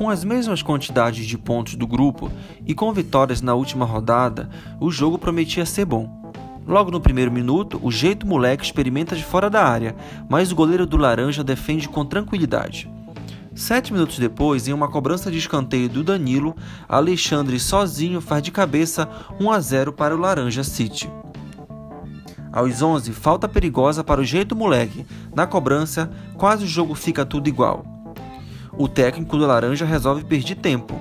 Com as mesmas quantidades de pontos do grupo e com vitórias na última rodada, o jogo prometia ser bom. Logo no primeiro minuto, o jeito moleque experimenta de fora da área, mas o goleiro do Laranja defende com tranquilidade. Sete minutos depois, em uma cobrança de escanteio do Danilo, Alexandre sozinho faz de cabeça 1 a 0 para o Laranja City. Aos 11, falta perigosa para o jeito moleque. Na cobrança, quase o jogo fica tudo igual. O técnico do Laranja resolve perder tempo.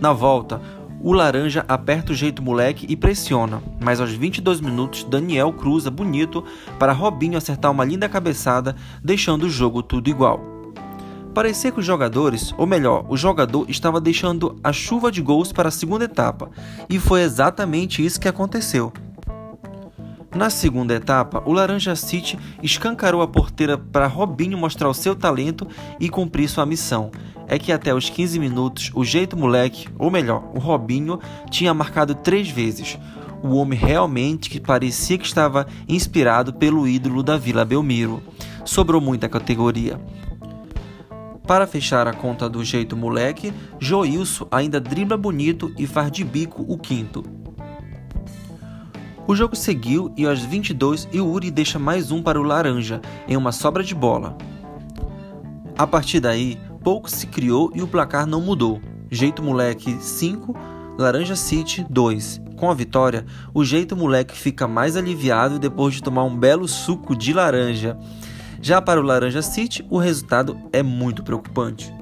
Na volta, o Laranja aperta o jeito moleque e pressiona, mas aos 22 minutos Daniel cruza bonito para Robinho acertar uma linda cabeçada, deixando o jogo tudo igual. Parecia que os jogadores, ou melhor, o jogador estava deixando a chuva de gols para a segunda etapa, e foi exatamente isso que aconteceu. Na segunda etapa, o Laranja City escancarou a porteira para Robinho mostrar o seu talento e cumprir sua missão. É que até os 15 minutos, o jeito moleque, ou melhor, o Robinho, tinha marcado três vezes. O homem realmente que parecia que estava inspirado pelo ídolo da Vila Belmiro. Sobrou muita categoria. Para fechar a conta do jeito moleque, Joilson ainda dribla bonito e faz de bico o quinto. O jogo seguiu e aos 22 Yuri deixa mais um para o Laranja em uma sobra de bola. A partir daí, pouco se criou e o placar não mudou. Jeito Moleque 5, Laranja City 2. Com a vitória, o Jeito Moleque fica mais aliviado depois de tomar um belo suco de laranja. Já para o Laranja City, o resultado é muito preocupante.